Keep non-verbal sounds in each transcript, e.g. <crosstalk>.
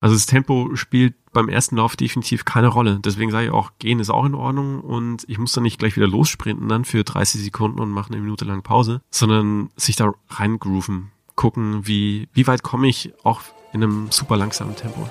Also das Tempo spielt beim ersten Lauf definitiv keine Rolle. Deswegen sage ich auch, gehen ist auch in Ordnung und ich muss dann nicht gleich wieder lossprinten dann für 30 Sekunden und mache eine Minute lang Pause, sondern sich da reingrooven, gucken, wie, wie weit komme ich auch in einem super langsamen Tempo.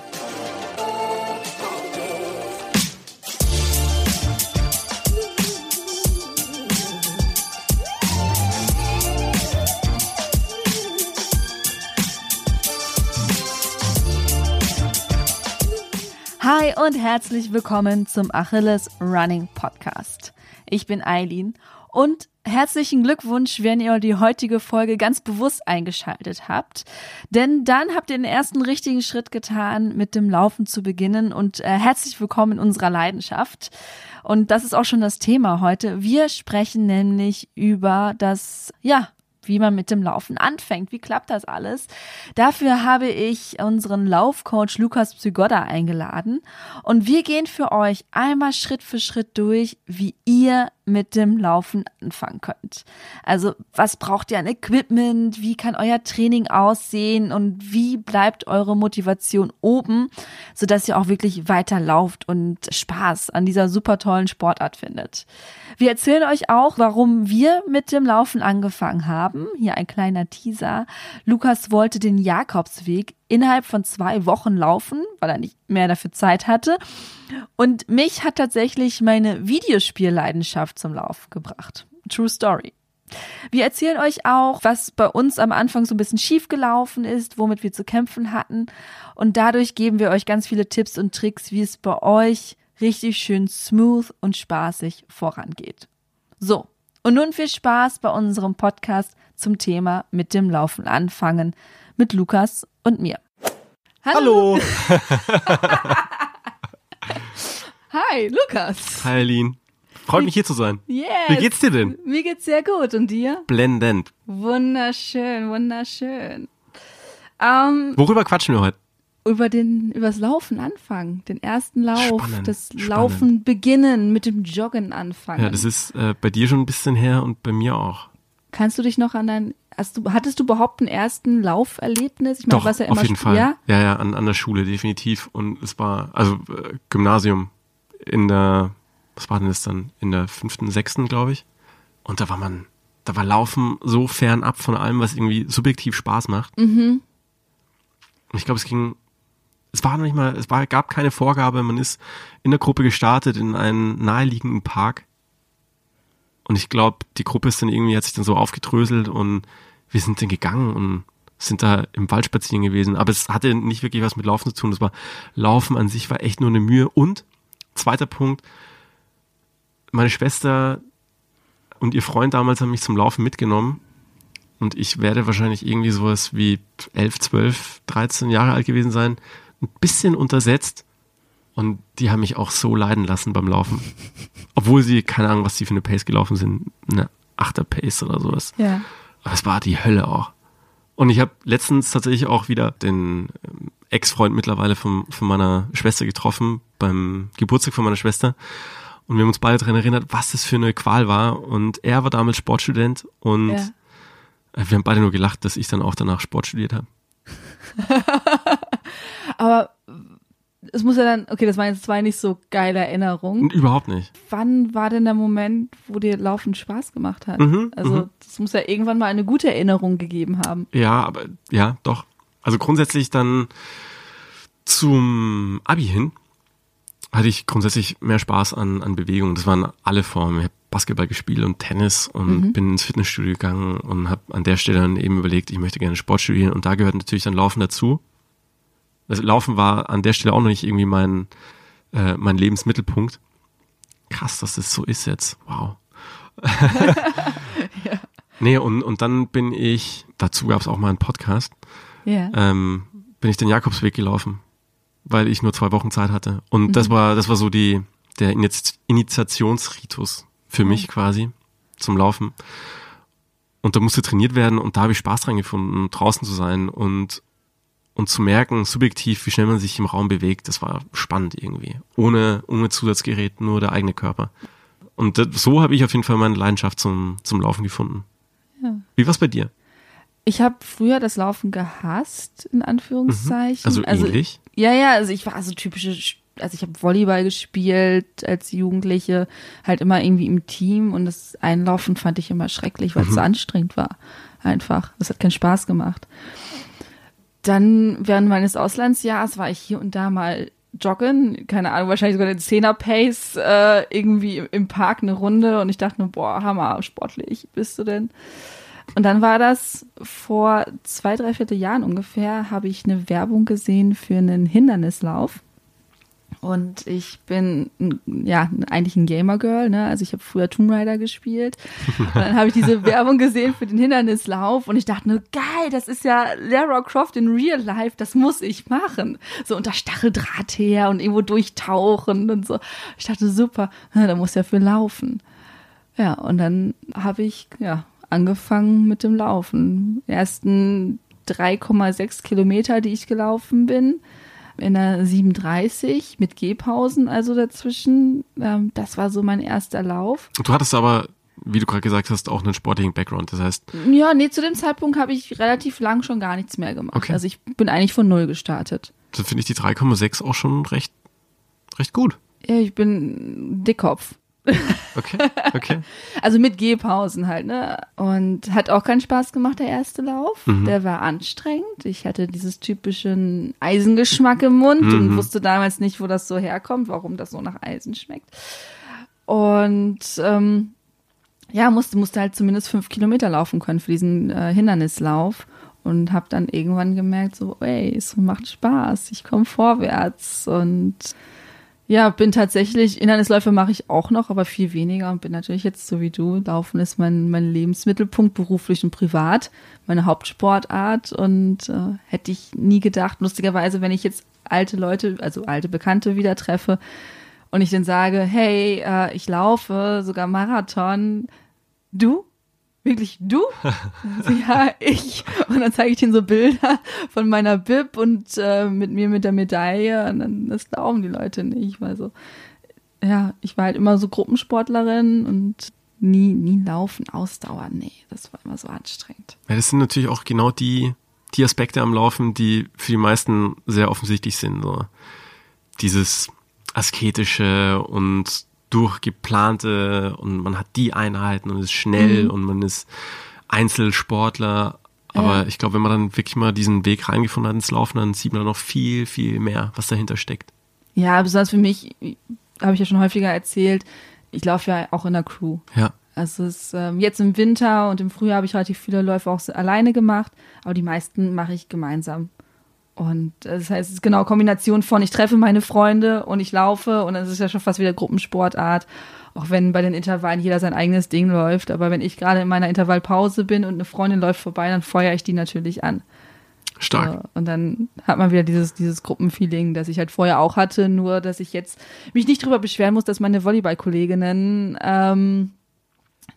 Hi und herzlich willkommen zum Achilles Running Podcast. Ich bin Eileen und herzlichen Glückwunsch, wenn ihr die heutige Folge ganz bewusst eingeschaltet habt. Denn dann habt ihr den ersten richtigen Schritt getan, mit dem Laufen zu beginnen und äh, herzlich willkommen in unserer Leidenschaft. Und das ist auch schon das Thema heute. Wir sprechen nämlich über das, ja, wie man mit dem Laufen anfängt. Wie klappt das alles? Dafür habe ich unseren Laufcoach Lukas Psygoda eingeladen und wir gehen für euch einmal Schritt für Schritt durch, wie ihr mit dem Laufen anfangen könnt. Also was braucht ihr an Equipment? Wie kann euer Training aussehen? Und wie bleibt eure Motivation oben, sodass ihr auch wirklich weiter lauft und Spaß an dieser super tollen Sportart findet? Wir erzählen euch auch, warum wir mit dem Laufen angefangen haben. Hier ein kleiner Teaser. Lukas wollte den Jakobsweg innerhalb von zwei Wochen laufen, weil er nicht mehr dafür Zeit hatte. Und mich hat tatsächlich meine Videospielleidenschaft zum Lauf gebracht. True Story. Wir erzählen euch auch, was bei uns am Anfang so ein bisschen schief gelaufen ist, womit wir zu kämpfen hatten. Und dadurch geben wir euch ganz viele Tipps und Tricks, wie es bei euch richtig schön smooth und spaßig vorangeht. So. Und nun viel Spaß bei unserem Podcast zum Thema mit dem Laufen anfangen mit Lukas und mir. Hallo. Hallo. <laughs> Hi, Lukas. Hi, Aline. Freut mich hier zu sein. Yes. Wie geht's dir denn? Mir geht's sehr gut. Und dir? Blendend. Wunderschön, wunderschön. Ähm, Worüber quatschen wir heute? über den, übers Laufen anfangen. Den ersten Lauf. Spannend, das spannend. Laufen beginnen, mit dem Joggen anfangen. Ja, das ist äh, bei dir schon ein bisschen her und bei mir auch. Kannst du dich noch an dein, hast du, hattest du überhaupt einen ersten Lauferlebnis? Ich meine, Doch, warst ja auf immer jeden Fall. Ja? Ja, ja, an, an der Schule definitiv. Und es war, also äh, Gymnasium in der, was war denn das dann? In der fünften, sechsten, glaube ich. Und da war man, da war Laufen so fernab von allem, was irgendwie subjektiv Spaß macht. Mhm. Und ich glaube, es ging, es war noch nicht mal, es war, gab keine Vorgabe, man ist in der Gruppe gestartet in einen naheliegenden Park. Und ich glaube, die Gruppe ist dann irgendwie, hat sich dann so aufgedröselt und wir sind dann gegangen und sind da im Wald spazieren gewesen. Aber es hatte nicht wirklich was mit Laufen zu tun. Das war, Laufen an sich war echt nur eine Mühe. Und, zweiter Punkt, meine Schwester und ihr Freund damals haben mich zum Laufen mitgenommen. Und ich werde wahrscheinlich irgendwie sowas wie 11, 12, 13 Jahre alt gewesen sein. Ein bisschen untersetzt. Und die haben mich auch so leiden lassen beim Laufen. Obwohl sie, keine Ahnung, was die für eine Pace gelaufen sind. Eine Achter Pace oder sowas. Ja. Aber es war die Hölle auch. Und ich habe letztens tatsächlich auch wieder den ähm, Ex-Freund mittlerweile von, von meiner Schwester getroffen, beim Geburtstag von meiner Schwester. Und wir haben uns beide daran erinnert, was das für eine Qual war. Und er war damals Sportstudent und Ja. äh, wir haben beide nur gelacht, dass ich dann auch danach Sport studiert habe. <laughs> Aber es muss ja dann, okay, das waren jetzt zwei nicht so geile Erinnerungen. Überhaupt nicht. Wann war denn der Moment, wo dir Laufen Spaß gemacht hat? Mhm, also, mhm. das muss ja irgendwann mal eine gute Erinnerung gegeben haben. Ja, aber ja, doch. Also grundsätzlich dann zum Abi hin hatte ich grundsätzlich mehr Spaß an, an Bewegung. Das waren alle Formen. Ich habe Basketball gespielt und Tennis und bin ins Fitnessstudio gegangen und habe an der Stelle dann eben überlegt, ich möchte gerne Sport studieren und da gehört natürlich dann Laufen dazu. Das Laufen war an der Stelle auch noch nicht irgendwie mein, äh, mein Lebensmittelpunkt. Krass, dass das so ist jetzt. Wow. <laughs> Nee, und, und dann bin ich, dazu gab es auch mal einen Podcast, Ja. ähm, bin ich den Jakobsweg gelaufen, weil ich nur zwei Wochen Zeit hatte. Und das war, das war so die, der Initiationsritus für mich quasi zum Laufen. Und da musste trainiert werden und da habe ich Spaß dran gefunden, draußen zu sein und, und zu merken, subjektiv, wie schnell man sich im Raum bewegt. Das war spannend irgendwie. Ohne, ohne Zusatzgerät, nur der eigene Körper. Und das, so habe ich auf jeden Fall meine Leidenschaft zum, zum Laufen gefunden. Ja. Wie war's bei dir? Ich habe früher das Laufen gehasst, in Anführungszeichen. Also, also ähnlich? Ja, ja, also ich war so typische, also ich habe Volleyball gespielt als Jugendliche, halt immer irgendwie im Team und das Einlaufen fand ich immer schrecklich, weil es so anstrengend war. Einfach. Das hat keinen Spaß gemacht. Dann während meines Auslandsjahres war ich hier und da mal joggen, keine Ahnung, wahrscheinlich sogar den Zehner-Pace äh, irgendwie im Park eine Runde und ich dachte nur, boah, hammer, sportlich bist du denn? Und dann war das vor zwei, drei Vierteljahren ungefähr, habe ich eine Werbung gesehen für einen Hindernislauf. Und ich bin ja eigentlich ein Gamer-Girl, ne? Also ich habe früher Tomb Raider gespielt. Und <laughs> dann habe ich diese Werbung gesehen für den Hindernislauf und ich dachte nur, geil, das ist ja Lara Croft in Real Life, das muss ich machen. So unter Stacheldraht her und irgendwo durchtauchen und so. Ich dachte, super, da muss ja für laufen. Ja, und dann habe ich ja angefangen mit dem Laufen. Die ersten 3,6 Kilometer, die ich gelaufen bin in der 37 mit Gehpausen also dazwischen. Ähm, das war so mein erster Lauf. Du hattest aber, wie du gerade gesagt hast, auch einen sportlichen Background. Das heißt. Ja, nee, zu dem Zeitpunkt habe ich relativ lang schon gar nichts mehr gemacht. Okay. Also ich bin eigentlich von null gestartet. Dann finde ich die 3,6 auch schon recht, recht gut. Ja, ich bin Dickkopf. Okay, okay. <laughs> also mit Gehpausen halt, ne? Und hat auch keinen Spaß gemacht, der erste Lauf. Mhm. Der war anstrengend. Ich hatte dieses typischen Eisengeschmack im Mund mhm. und wusste damals nicht, wo das so herkommt, warum das so nach Eisen schmeckt. Und ähm, ja, musste, musste halt zumindest fünf Kilometer laufen können für diesen äh, Hindernislauf und habe dann irgendwann gemerkt, so, ey, es macht Spaß, ich komme vorwärts und ja, bin tatsächlich, Hindernisläufe mache ich auch noch, aber viel weniger und bin natürlich jetzt so wie du. Laufen ist mein, mein Lebensmittelpunkt, beruflich und privat, meine Hauptsportart und äh, hätte ich nie gedacht. Lustigerweise, wenn ich jetzt alte Leute, also alte Bekannte wieder treffe und ich dann sage, hey, äh, ich laufe sogar Marathon, du? Wirklich du? <laughs> ja, ich. Und dann zeige ich ihnen so Bilder von meiner Bib und äh, mit mir mit der Medaille. Und dann, das glauben die Leute nicht. Weil so, ja, ich war halt immer so Gruppensportlerin und nie, nie laufen, ausdauern. Nee, das war immer so anstrengend. Ja, das sind natürlich auch genau die, die Aspekte am Laufen, die für die meisten sehr offensichtlich sind. So. Dieses asketische und durchgeplante und man hat die Einheiten und ist schnell mhm. und man ist Einzelsportler. Aber ja. ich glaube, wenn man dann wirklich mal diesen Weg reingefunden hat ins Laufen, dann sieht man noch viel, viel mehr, was dahinter steckt. Ja, besonders für mich, habe ich ja schon häufiger erzählt, ich laufe ja auch in der Crew. Ja. Also es, ähm, jetzt im Winter und im Frühjahr habe ich relativ viele Läufe auch alleine gemacht, aber die meisten mache ich gemeinsam. Und das heißt, es ist genau Kombination von, ich treffe meine Freunde und ich laufe und das ist ja schon fast wieder Gruppensportart. Auch wenn bei den Intervallen jeder sein eigenes Ding läuft. Aber wenn ich gerade in meiner Intervallpause bin und eine Freundin läuft vorbei, dann feuere ich die natürlich an. Stark. So, und dann hat man wieder dieses, dieses Gruppenfeeling, das ich halt vorher auch hatte, nur dass ich jetzt mich nicht drüber beschweren muss, dass meine Volleyballkolleginnen ähm,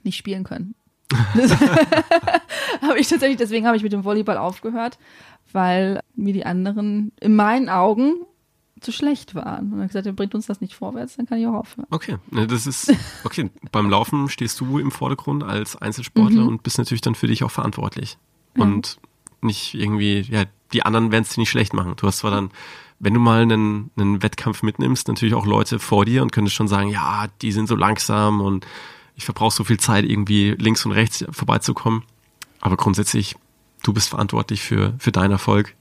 nicht spielen können. <laughs> <laughs> habe ich tatsächlich, deswegen habe ich mit dem Volleyball aufgehört, weil mir die anderen in meinen Augen zu schlecht waren. Und er hat gesagt, bringt uns das nicht vorwärts, dann kann ich auch aufhören. Okay, das ist, <laughs> okay, beim Laufen stehst du im Vordergrund als Einzelsportler mhm. und bist natürlich dann für dich auch verantwortlich. Ja. Und nicht irgendwie, ja, die anderen werden es dir nicht schlecht machen. Du hast zwar dann, wenn du mal einen, einen Wettkampf mitnimmst, natürlich auch Leute vor dir und könntest schon sagen, ja, die sind so langsam und ich verbrauche so viel Zeit, irgendwie links und rechts vorbeizukommen. Aber grundsätzlich du bist verantwortlich für, für deinen Erfolg.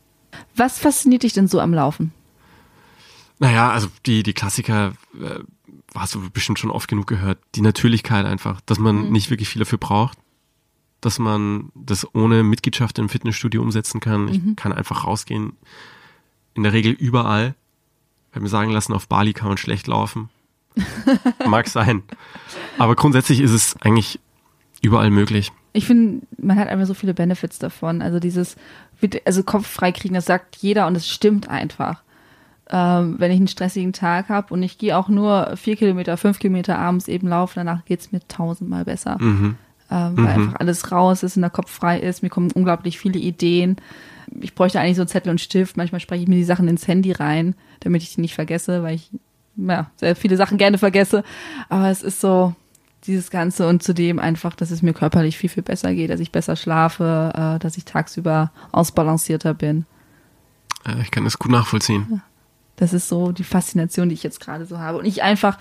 Was fasziniert dich denn so am Laufen? Naja, also die, die Klassiker äh, hast du bestimmt schon oft genug gehört. Die Natürlichkeit einfach, dass man mhm. nicht wirklich viel dafür braucht, dass man das ohne Mitgliedschaft im Fitnessstudio umsetzen kann. Ich mhm. kann einfach rausgehen. In der Regel überall. Ich habe mir sagen lassen, auf Bali kann man schlecht laufen. <laughs> Mag sein. Aber grundsätzlich ist es eigentlich überall möglich ich finde, man hat einfach so viele Benefits davon. Also dieses, also Kopf frei kriegen, das sagt jeder und es stimmt einfach. Ähm, wenn ich einen stressigen Tag habe und ich gehe auch nur vier Kilometer, fünf Kilometer abends eben laufen, danach geht es mir tausendmal besser. Mhm. Ähm, weil mhm. einfach alles raus ist und der Kopf frei ist. Mir kommen unglaublich viele Ideen. Ich bräuchte eigentlich so Zettel und Stift. Manchmal spreche ich mir die Sachen ins Handy rein, damit ich die nicht vergesse, weil ich ja, sehr viele Sachen gerne vergesse. Aber es ist so, dieses Ganze und zudem einfach, dass es mir körperlich viel, viel besser geht, dass ich besser schlafe, äh, dass ich tagsüber ausbalancierter bin. Ich kann das gut nachvollziehen. Das ist so die Faszination, die ich jetzt gerade so habe. Und ich einfach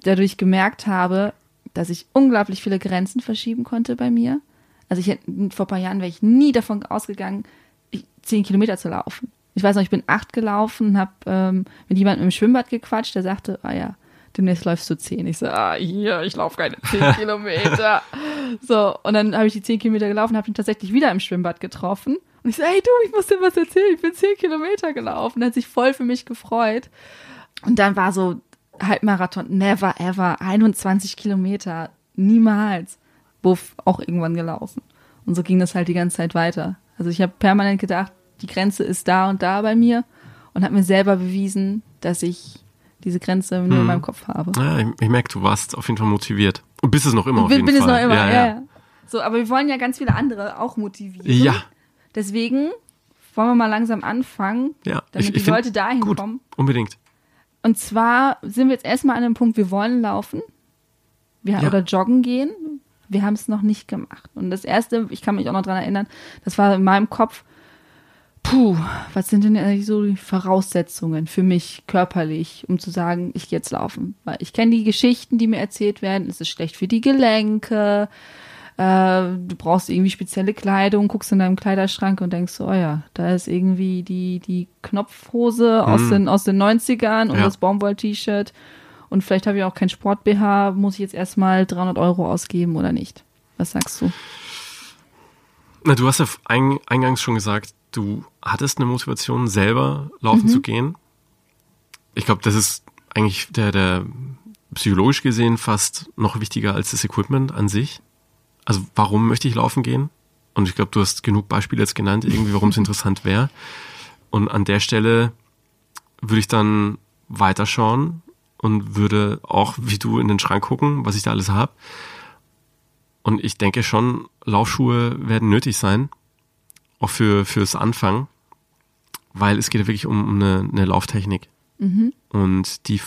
dadurch gemerkt habe, dass ich unglaublich viele Grenzen verschieben konnte bei mir. Also ich vor ein paar Jahren wäre ich nie davon ausgegangen, zehn Kilometer zu laufen. Ich weiß noch, ich bin acht gelaufen, habe ähm, mit jemandem im Schwimmbad gequatscht, der sagte, ah ja, demnächst läufst du zehn. Ich so, ah, hier, ich laufe keine zehn <laughs> Kilometer. So, und dann habe ich die zehn Kilometer gelaufen, habe ihn tatsächlich wieder im Schwimmbad getroffen. Und ich so, hey du, ich muss dir was erzählen, ich bin zehn Kilometer gelaufen. Er hat sich voll für mich gefreut. Und dann war so Halbmarathon, never ever, 21 Kilometer, niemals. Buff, auch irgendwann gelaufen. Und so ging das halt die ganze Zeit weiter. Also ich habe permanent gedacht, die Grenze ist da und da bei mir und habe mir selber bewiesen, dass ich diese Grenze nur hm. in meinem Kopf habe. Ja, ich, ich merke, du warst auf jeden Fall motiviert. Und bist es noch immer auf bin, jeden bin Fall. Bin es noch immer, ja, ja, ja. So, aber wir wollen ja ganz viele andere auch motivieren. Ja. Deswegen wollen wir mal langsam anfangen, ja, damit ich, ich die Leute dahin gut, kommen. Unbedingt. Und zwar sind wir jetzt erstmal an dem Punkt, wir wollen laufen. Wir, ja. Oder joggen gehen. Wir haben es noch nicht gemacht. Und das erste, ich kann mich auch noch dran erinnern, das war in meinem Kopf, puh, was sind denn eigentlich so die Voraussetzungen für mich körperlich, um zu sagen, ich gehe jetzt laufen? Weil ich kenne die Geschichten, die mir erzählt werden, es ist schlecht für die Gelenke, äh, du brauchst irgendwie spezielle Kleidung, guckst in deinem Kleiderschrank und denkst so, oh ja, da ist irgendwie die, die Knopfhose mhm. aus, den, aus den 90ern und ja. das Baumwoll-T-Shirt und vielleicht habe ich auch kein Sport-BH, muss ich jetzt erstmal 300 Euro ausgeben oder nicht? Was sagst du? Na, du hast ja eingangs schon gesagt, du hattest eine Motivation, selber laufen mhm. zu gehen. Ich glaube, das ist eigentlich der, der psychologisch gesehen fast noch wichtiger als das Equipment an sich. Also warum möchte ich laufen gehen? Und ich glaube, du hast genug Beispiele jetzt genannt, irgendwie, warum es <laughs> interessant wäre. Und an der Stelle würde ich dann weiterschauen und würde auch wie du in den Schrank gucken, was ich da alles habe. Und ich denke schon, Laufschuhe werden nötig sein auch für fürs Anfangen, weil es geht ja wirklich um, eine, eine Lauftechnik. Mhm. Und die,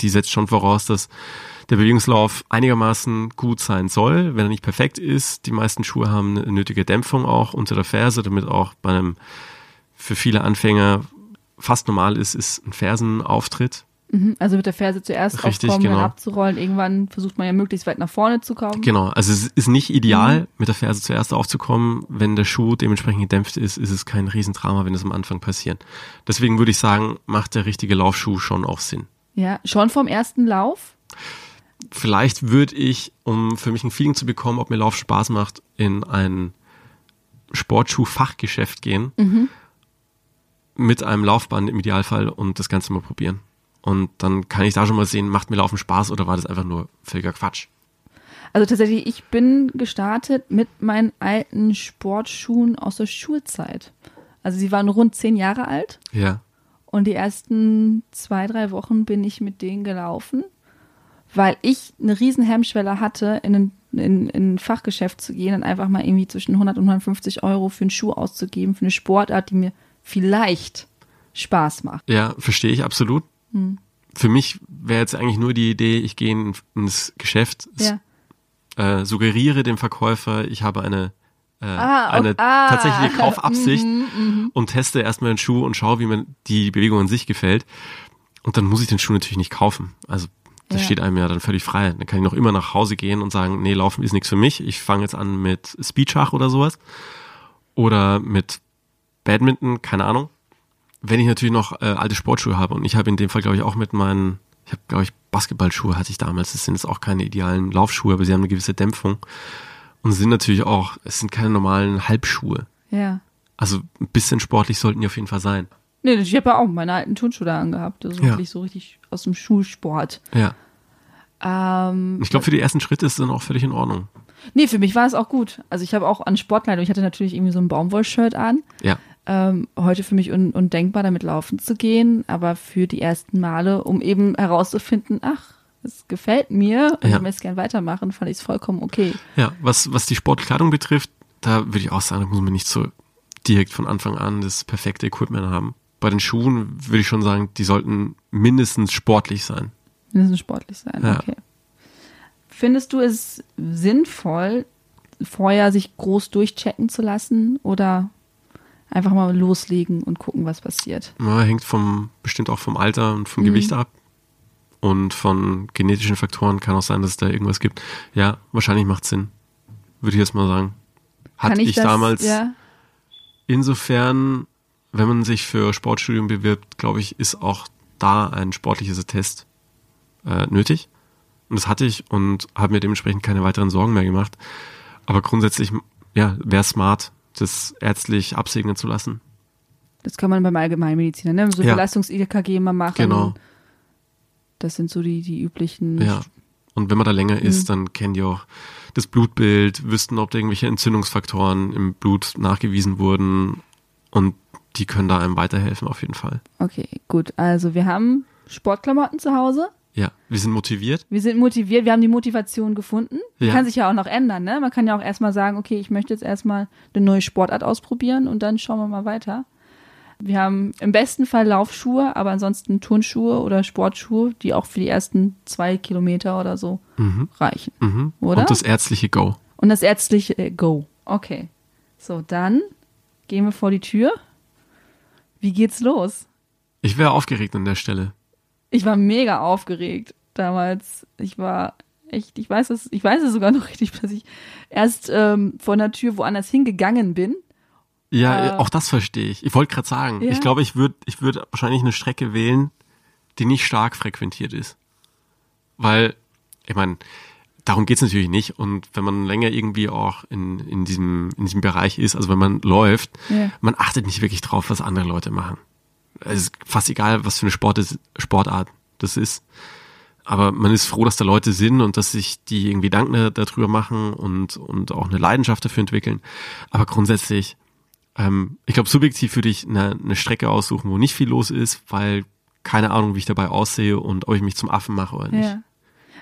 die setzt schon voraus, dass der Bewegungslauf einigermaßen gut sein soll, wenn er nicht perfekt ist. Die meisten Schuhe haben eine nötige Dämpfung auch unter der Ferse, damit auch bei einem für viele Anfänger fast normal ist, ist ein Fersenauftritt. Mhm, also mit der Ferse zuerst Richtig, aufkommen, genau. abzurollen. Irgendwann versucht man ja möglichst weit nach vorne zu kommen. Genau, also es ist nicht ideal, mhm. mit der Ferse zuerst aufzukommen. Wenn der Schuh dementsprechend gedämpft ist, ist es kein Riesendrama, wenn es am Anfang passiert. Deswegen würde ich sagen, macht der richtige Laufschuh schon auch Sinn. Ja, schon vom ersten Lauf? Vielleicht würde ich, um für mich ein Feeling zu bekommen, ob mir Lauf Spaß macht, in ein Sportschuh-Fachgeschäft gehen. Mhm. Mit einem Laufband im Idealfall und das Ganze mal probieren. Und dann kann ich da schon mal sehen, macht mir Laufen Spaß oder war das einfach nur völliger Quatsch? Also tatsächlich, ich bin gestartet mit meinen alten Sportschuhen aus der Schulzeit. Also sie waren rund zehn Jahre alt. Ja. Und die ersten zwei, drei Wochen bin ich mit denen gelaufen, weil ich eine riesen Hemmschwelle hatte, in ein, in, in ein Fachgeschäft zu gehen und einfach mal irgendwie zwischen 100 und 150 Euro für einen Schuh auszugeben, für eine Sportart, die mir vielleicht Spaß macht. Ja, verstehe ich absolut. Hm. Für mich wäre jetzt eigentlich nur die Idee, ich gehe ins Geschäft, ja. äh, suggeriere dem Verkäufer, ich habe eine äh, ah, eine oh, ah, tatsächliche Kaufabsicht mm, mm, und teste erstmal den Schuh und schaue, wie mir die Bewegung an sich gefällt. Und dann muss ich den Schuh natürlich nicht kaufen. Also das ja. steht einem ja dann völlig frei. Dann kann ich noch immer nach Hause gehen und sagen, nee, Laufen ist nichts für mich. Ich fange jetzt an mit Speedschach oder sowas. Oder mit Badminton, keine Ahnung wenn ich natürlich noch äh, alte Sportschuhe habe und ich habe in dem Fall, glaube ich, auch mit meinen, ich habe, glaube ich, Basketballschuhe hatte ich damals. Das sind jetzt auch keine idealen Laufschuhe, aber sie haben eine gewisse Dämpfung und sind natürlich auch, es sind keine normalen Halbschuhe. Ja. Also ein bisschen sportlich sollten die auf jeden Fall sein. Nee, ich habe ja auch meine alten Turnschuhe da angehabt. Also ja. wirklich so richtig aus dem Schulsport. Ja. Ähm, ich glaube, für die ersten Schritte ist es dann auch völlig in Ordnung. Nee, für mich war es auch gut. Also ich habe auch an Sportkleidung, ich hatte natürlich irgendwie so ein Baumwollshirt an. Ja ähm, heute für mich un undenkbar, damit laufen zu gehen, aber für die ersten Male, um eben herauszufinden, ach, es gefällt mir und ja. ich möchte es gerne weitermachen, fand ich es vollkommen okay. Ja, was, was die Sportkleidung betrifft, da würde ich auch sagen, da muss man nicht so direkt von Anfang an das perfekte Equipment haben. Bei den Schuhen würde ich schon sagen, die sollten mindestens sportlich sein. Mindestens sportlich sein, ja. okay. Findest du es sinnvoll, vorher sich groß durchchecken zu lassen oder einfach mal loslegen und gucken, was passiert? Ja, hängt vom, bestimmt auch vom Alter und vom mhm. Gewicht ab. Und von genetischen Faktoren kann auch sein, dass es da irgendwas gibt. Ja, wahrscheinlich macht Sinn. Würde ich jetzt mal sagen. Hatte ich, ich das, damals. Ja? Insofern, wenn man sich für Sportstudium bewirbt, glaube ich, ist auch da ein sportliches Test äh, nötig. Und das hatte ich und habe mir dementsprechend keine weiteren Sorgen mehr gemacht. Aber grundsätzlich, ja, wäre smart, das ärztlich absegnen zu lassen. Das kann man beim Allgemeinmediziner, ne? So ja. Belastungs-EKG mal machen. Genau. Das sind so die, die üblichen. Ja. Und wenn man da länger mhm. ist, dann kennen die auch das Blutbild, wüssten, ob da irgendwelche Entzündungsfaktoren im Blut nachgewiesen wurden. Und die können da einem weiterhelfen, auf jeden Fall. Okay, gut. Also wir haben Sportklamotten zu Hause. Ja, wir sind motiviert. Wir sind motiviert, wir haben die Motivation gefunden. Ja. Kann sich ja auch noch ändern, ne? Man kann ja auch erstmal sagen, okay, ich möchte jetzt erstmal eine neue Sportart ausprobieren und dann schauen wir mal weiter. Wir haben im besten Fall Laufschuhe, aber ansonsten Turnschuhe oder Sportschuhe, die auch für die ersten zwei Kilometer oder so mhm. reichen. Mhm. Oder? Und das ärztliche Go. Und das ärztliche äh, Go. Okay. So, dann gehen wir vor die Tür. Wie geht's los? Ich wäre aufgeregt an der Stelle. Ich war mega aufgeregt damals. Ich war echt, ich weiß es, ich weiß es sogar <laughs> noch richtig, dass ich erst ähm, vor einer Tür woanders hingegangen bin. Ja, äh, auch das verstehe ich. Ich wollte gerade sagen, ja. ich glaube, ich würde ich würde wahrscheinlich eine Strecke wählen, die nicht stark frequentiert ist. Weil, ich meine, darum geht's natürlich nicht. Und wenn man länger irgendwie auch in, in, diesem, in diesem Bereich ist, also wenn man läuft, ja. man achtet nicht wirklich drauf, was andere Leute machen es ist fast egal, was für eine Sport ist, Sportart das ist. Aber man ist froh, dass da Leute sind und dass sich die irgendwie Gedanken darüber machen und, und auch eine Leidenschaft dafür entwickeln. Aber grundsätzlich, ähm, ich glaube, subjektiv würde ich eine, eine Strecke aussuchen, wo nicht viel los ist, weil keine Ahnung, wie ich dabei aussehe und ob ich mich zum Affen mache oder nicht. Ja.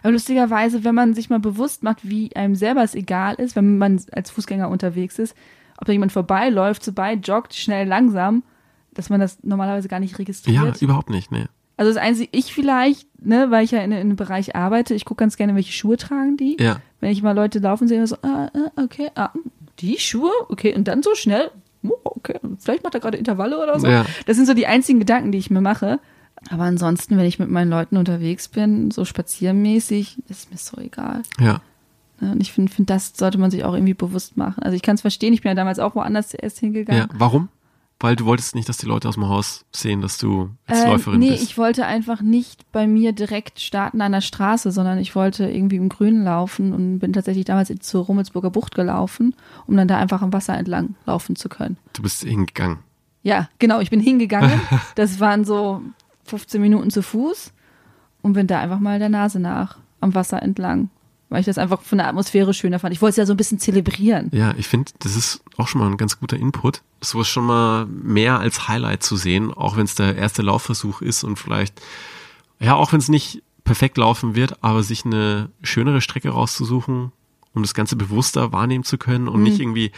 Aber lustigerweise, wenn man sich mal bewusst macht, wie einem selber es egal ist, wenn man als Fußgänger unterwegs ist, ob da jemand vorbeiläuft, vorbei joggt, schnell, langsam, dass man das normalerweise gar nicht registriert. Ja, überhaupt nicht, ne. Also das Einzige, ich vielleicht, ne, weil ich ja in, in einem Bereich arbeite, ich gucke ganz gerne, welche Schuhe tragen die. Ja. Wenn ich mal Leute laufen sehe, so, ah, ah, okay, ah, die Schuhe, okay, und dann so schnell, oh, okay, vielleicht macht er gerade Intervalle oder so. Ja. Das sind so die einzigen Gedanken, die ich mir mache. Aber ansonsten, wenn ich mit meinen Leuten unterwegs bin, so spaziermäßig, ist mir so egal. Ja. Und ich finde, find, das sollte man sich auch irgendwie bewusst machen. Also ich kann es verstehen, ich bin ja damals auch woanders erst hingegangen. Ja, warum? Weil du wolltest nicht, dass die Leute aus dem Haus sehen, dass du als äh, Läuferin nee, bist. Nee, ich wollte einfach nicht bei mir direkt starten an der Straße, sondern ich wollte irgendwie im Grünen laufen und bin tatsächlich damals zur Rummelsburger Bucht gelaufen, um dann da einfach am Wasser entlang laufen zu können. Du bist hingegangen. Ja, genau, ich bin hingegangen. <laughs> Das waren so 15 Minuten zu Fuß und bin da einfach mal der Nase nach am Wasser entlang weil ich das einfach von der Atmosphäre schöner fand. Ich wollte es ja so ein bisschen zelebrieren. Ja, ich finde, das ist auch schon mal ein ganz guter Input. So ist schon mal mehr als Highlight zu sehen, auch wenn es der erste Laufversuch ist und vielleicht, ja, auch wenn es nicht perfekt laufen wird, aber sich eine schönere Strecke rauszusuchen, um das Ganze bewusster wahrnehmen zu können und mhm. nicht irgendwie,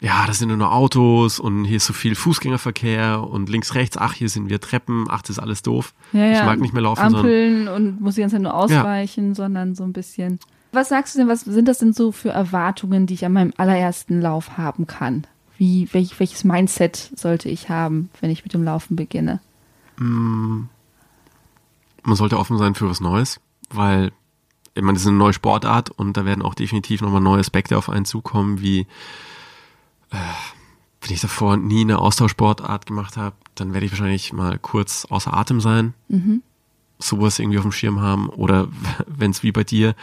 ja, das sind nur Autos und hier ist so viel Fußgängerverkehr und links, rechts, ach, hier sind wir Treppen, ach, das ist alles doof. Ja, ja. Ich mag nicht mehr laufen. Ampeln und muss die ganze Zeit nur ausweichen, ja. sondern so ein bisschen. Was sagst du denn, was sind das denn so für Erwartungen, die ich an meinem allerersten Lauf haben kann? Wie, welch, welches Mindset sollte ich haben, wenn ich mit dem Laufen beginne? Mm, man sollte offen sein für was Neues, weil ich meine, das ist eine neue Sportart und da werden auch definitiv nochmal neue Aspekte auf einen zukommen, wie äh, wenn ich davor nie eine Austauschsportart gemacht habe, dann werde ich wahrscheinlich mal kurz außer Atem sein, mhm. sowas irgendwie auf dem Schirm haben oder <laughs> wenn es wie bei dir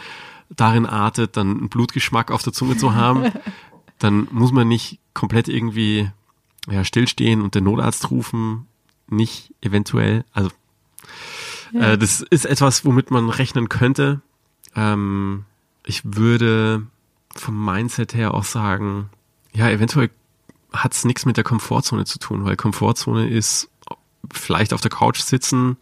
darin artet, dann einen Blutgeschmack auf der Zunge zu haben, <laughs> dann muss man nicht komplett irgendwie ja, stillstehen und den Notarzt rufen. Nicht eventuell. Also ja. äh, das ist etwas, womit man rechnen könnte. Ähm, ich würde vom Mindset her auch sagen, ja, eventuell hat es nichts mit der Komfortzone zu tun, weil Komfortzone ist vielleicht auf der Couch sitzen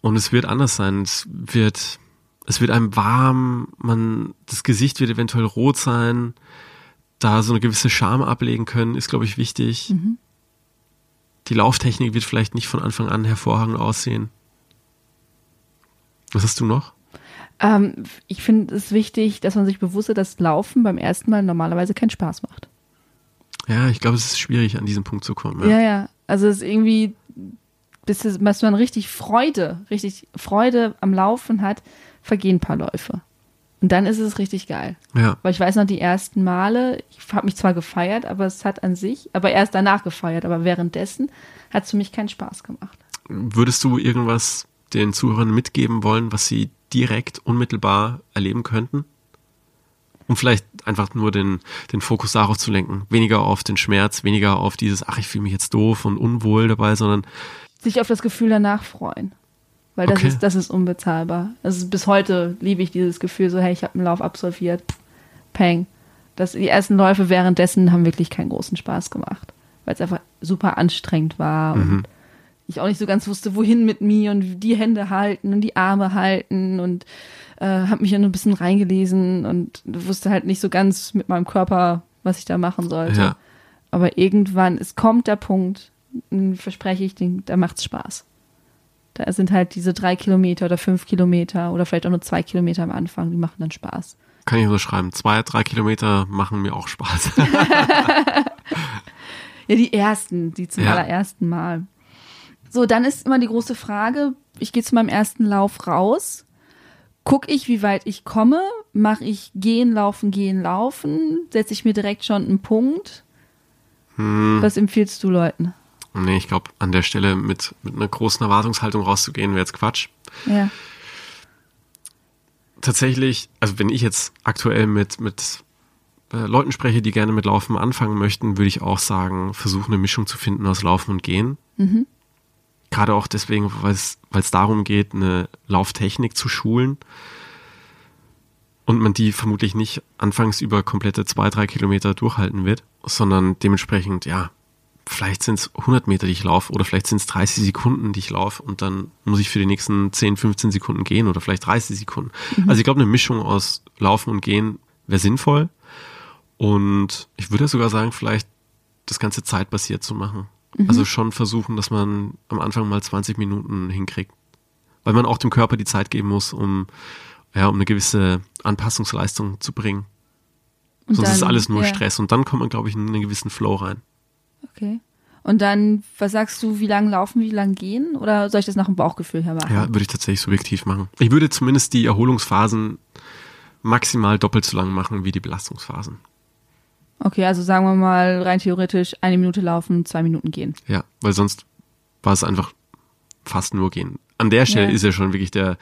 und es wird anders sein. Es wird es wird einem warm, man, das Gesicht wird eventuell rot sein, da so eine gewisse Scham ablegen können, ist, glaube ich, wichtig. Mhm. Die Lauftechnik wird vielleicht nicht von Anfang an hervorragend aussehen. Was hast du noch? Ähm, ich finde es wichtig, dass man sich bewusst ist, dass Laufen beim ersten Mal normalerweise keinen Spaß macht. Ja, ich glaube, es ist schwierig, an diesen Punkt zu kommen. Ja, ja. ja. Also es ist irgendwie, bis, man richtig Freude, richtig Freude am Laufen hat, vergehen ein paar Läufe. Und dann ist es richtig geil. Ja. Weil ich weiß noch, die ersten Male, ich habe mich zwar gefeiert, aber es hat an sich, aber erst danach gefeiert, aber währenddessen hat es für mich keinen Spaß gemacht. Würdest du irgendwas den Zuhörern mitgeben wollen, was sie direkt, unmittelbar erleben könnten? Um vielleicht einfach nur den, den Fokus darauf zu lenken. Weniger auf den Schmerz, weniger auf dieses, ach, ich fühle mich jetzt doof und unwohl dabei, sondern sich auf das Gefühl danach freuen. Weil das Okay. ist, das ist unbezahlbar. Also bis heute liebe ich dieses Gefühl, so, hey, ich habe einen Lauf absolviert. Peng. Das, die ersten Läufe währenddessen haben wirklich keinen großen Spaß gemacht. Weil es einfach super anstrengend war und ich auch nicht so ganz wusste, wohin mit mir und die Hände halten und die Arme halten und äh, habe mich ja nur ein bisschen reingelesen und wusste halt nicht so ganz mit meinem Körper, was ich da machen sollte. Ja. Aber irgendwann, es kommt der Punkt, verspreche ich, den, da macht's Spaß. Da sind halt diese drei Kilometer oder fünf Kilometer oder vielleicht auch nur zwei Kilometer am Anfang, die machen dann Spaß. kann ich so schreiben. Zwei, drei Kilometer machen mir auch Spaß. <laughs> <laughs> Ja, die ersten, die zum Ja. allerersten Mal. So, dann ist immer die große Frage, ich gehe zu meinem ersten Lauf raus, gucke ich, wie weit ich komme, mache ich gehen, laufen, gehen, laufen, setze ich mir direkt schon einen Punkt. Hm. Was empfiehlst du Leuten? Nee, ich glaube, an der Stelle mit, mit einer großen Erwartungshaltung rauszugehen, wäre jetzt Quatsch. Ja. Tatsächlich, also wenn ich jetzt aktuell mit, mit äh, Leuten spreche, die gerne mit Laufen anfangen möchten, würde ich auch sagen, versuchen eine Mischung zu finden aus Laufen und Gehen. Gerade auch deswegen, weil es weil es darum geht, eine Lauftechnik zu schulen und man die vermutlich nicht anfangs über komplette zwei, drei Kilometer durchhalten wird, sondern dementsprechend, ja, vielleicht sind es 100 Meter, die ich laufe oder vielleicht sind es 30 Sekunden, die ich laufe und dann muss ich für die nächsten 10, 15 Sekunden gehen oder vielleicht 30 Sekunden. Also ich glaube, eine Mischung aus Laufen und Gehen wäre sinnvoll und ich würde sogar sagen, vielleicht das Ganze zeitbasiert zu machen. Also schon versuchen, dass man am Anfang mal 20 Minuten hinkriegt. Weil man auch dem Körper die Zeit geben muss, um, ja, um eine gewisse Anpassungsleistung zu bringen. Und Sonst ist dann- alles nur ja. Stress. Und dann kommt man, glaube ich, in einen gewissen Flow rein. Okay. Und dann, was sagst du, wie lang laufen, wie lang gehen? Oder soll ich das nach dem Bauchgefühl her machen? Ja, würde ich tatsächlich subjektiv machen. Ich würde zumindest die Erholungsphasen maximal doppelt so lang machen wie die Belastungsphasen. Okay, also sagen wir mal rein theoretisch eine Minute laufen, zwei Minuten gehen. Ja, weil sonst war es einfach fast nur gehen. An der Stelle Ja. ist ja schon wirklich der,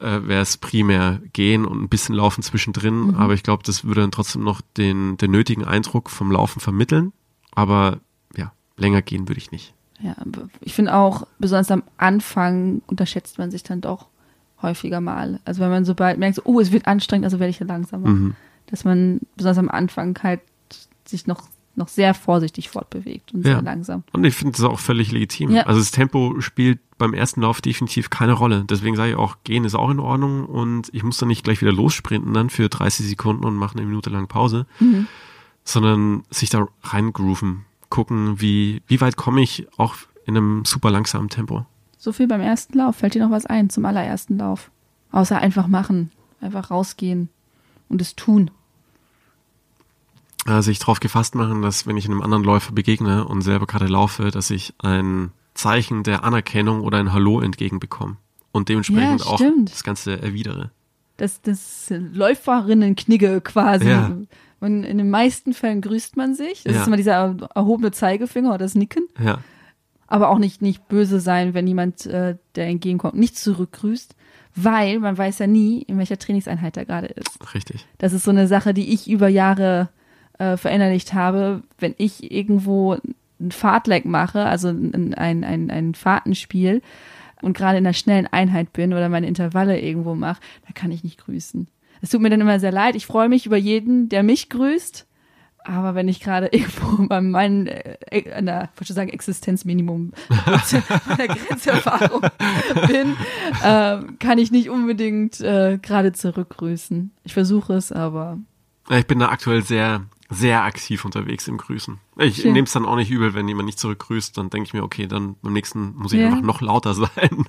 äh, wäre es primär gehen und ein bisschen laufen zwischendrin, Mhm. aber ich glaube, das würde dann trotzdem noch den, den nötigen Eindruck vom Laufen vermitteln. Aber ja, länger gehen würde ich nicht. Ja, ich finde auch, besonders am Anfang unterschätzt man sich dann doch häufiger mal. Also wenn man sobald merkt, so, oh, es wird anstrengend, also werde ich ja langsamer. Mhm. Dass man besonders am Anfang halt sich noch, noch sehr vorsichtig fortbewegt und Ja. sehr langsam. Und ich finde das auch völlig legitim. Ja. Also das Tempo spielt beim ersten Lauf definitiv keine Rolle. Deswegen sage ich auch, gehen ist auch in Ordnung und ich muss dann nicht gleich wieder lossprinten dann für 30 Sekunden und mache eine Minute lang Pause, Mhm. Sondern sich da reingrooven, gucken, wie, wie weit komme ich auch in einem super langsamen Tempo. So viel beim ersten Lauf. Fällt dir noch was ein zum allerersten Lauf? Außer einfach machen. Einfach rausgehen und es tun. Also sich darauf gefasst machen, dass wenn ich einem anderen Läufer begegne und selber gerade laufe, dass ich ein Zeichen der Anerkennung oder ein Hallo entgegenbekomme und dementsprechend Ja, auch das Ganze erwidere. Das, das Läuferinnenknigge quasi. Ja. Und in den meisten Fällen grüßt man sich. Das Ja. ist immer dieser erhobene Zeigefinger oder das Nicken. Ja, Aber auch nicht, nicht böse sein, wenn jemand, äh, der entgegenkommt, nicht zurückgrüßt. Weil man weiß ja nie, in welcher Trainingseinheit er gerade ist. richtig. Das ist so eine Sache, die ich über Jahre äh, verinnerlicht habe. Wenn ich irgendwo ein Fahrtleck mache, also ein, ein, ein, ein Fahrtenspiel und gerade in einer schnellen Einheit bin oder meine Intervalle irgendwo mache, da kann ich nicht grüßen. Es tut mir dann immer sehr leid. Ich freue mich über jeden, der mich grüßt. Aber wenn ich gerade <laughs> irgendwo bei meinem, äh, an der, ich sagen, Existenzminimum, <laughs> der Grenzerfahrung <laughs> bin, ähm, kann ich nicht unbedingt äh, gerade zurückgrüßen. Ich versuche es, aber Ich bin da aktuell sehr, sehr aktiv unterwegs im Grüßen. Ich nehme es dann auch nicht übel, wenn jemand nicht zurückgrüßt. Dann denke ich mir, okay, dann beim nächsten muss ich Ja. einfach noch lauter sein.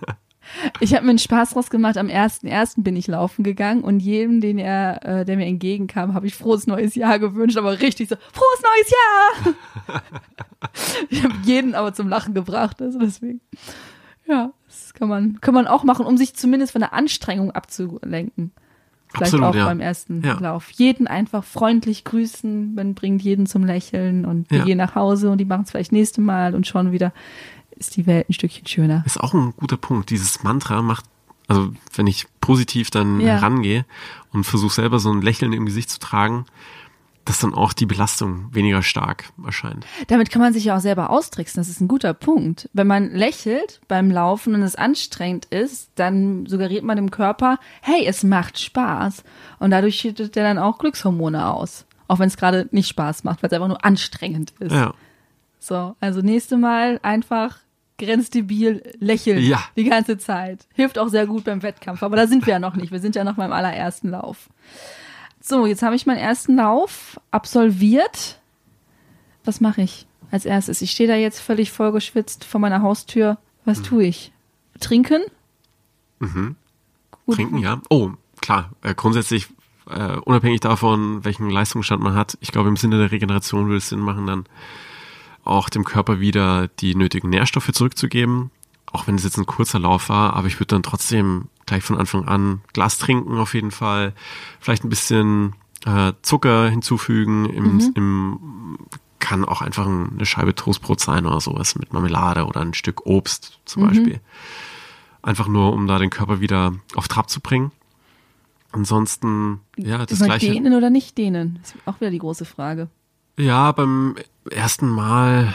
Ich habe mir einen Spaß draus gemacht. Am 1.1. bin ich laufen gegangen und jedem, den er, äh, der mir entgegenkam, habe ich frohes neues Jahr gewünscht, aber richtig so, frohes neues Jahr! <laughs> ich habe jeden aber zum Lachen gebracht, also deswegen. Ja, das kann man, kann man auch machen, um sich zumindest von der Anstrengung abzulenken. Vielleicht Absolut, auch ja. beim ersten Ja. Lauf. Jeden einfach freundlich grüßen, man bringt jeden zum Lächeln und wir Ja. gehen nach Hause und die machen es vielleicht nächste Mal und schon wieder ist die Welt ein Stückchen schöner. Ist auch ein guter Punkt. Dieses Mantra macht, also wenn ich positiv dann Ja. rangehe und versuche selber so ein Lächeln im Gesicht zu tragen, dass dann auch die Belastung weniger stark erscheint. Damit kann man sich ja auch selber austricksen. Das ist ein guter Punkt. Wenn man lächelt beim Laufen und es anstrengend ist, dann suggeriert man dem Körper, hey, es macht Spaß. Und dadurch schüttet er dann auch Glückshormone aus. Auch wenn es gerade nicht Spaß macht, weil es einfach nur anstrengend ist. Ja. So, also nächste Mal einfach grenzdebil lächeln. Ja. Die ganze Zeit. Hilft auch sehr gut beim Wettkampf. Aber da sind wir ja noch nicht. Wir sind ja noch beim allerersten Lauf. So, jetzt habe ich meinen ersten Lauf absolviert. Was mache ich als erstes? Ich stehe da jetzt völlig vollgeschwitzt vor meiner Haustür. Was tue ich? Trinken? Mhm. Gut. Trinken, ja. Oh, klar. Äh, grundsätzlich, äh, unabhängig davon, welchen Leistungsstand man hat, ich glaube, im Sinne der Regeneration würde es Sinn machen, dann auch dem Körper wieder die nötigen Nährstoffe zurückzugeben. Auch wenn es jetzt ein kurzer Lauf war, aber ich würde dann trotzdem gleich von Anfang an Glas trinken auf jeden Fall. Vielleicht ein bisschen äh, Zucker hinzufügen. Im, im, kann auch einfach eine Scheibe Toastbrot sein oder sowas mit Marmelade oder ein Stück Obst zum Beispiel. Einfach nur, um da den Körper wieder auf Trab zu bringen. Ansonsten, ja, das Immer gleiche. dehnen oder nicht dehnen? Das ist auch wieder die große Frage. Ja, beim ersten Mal,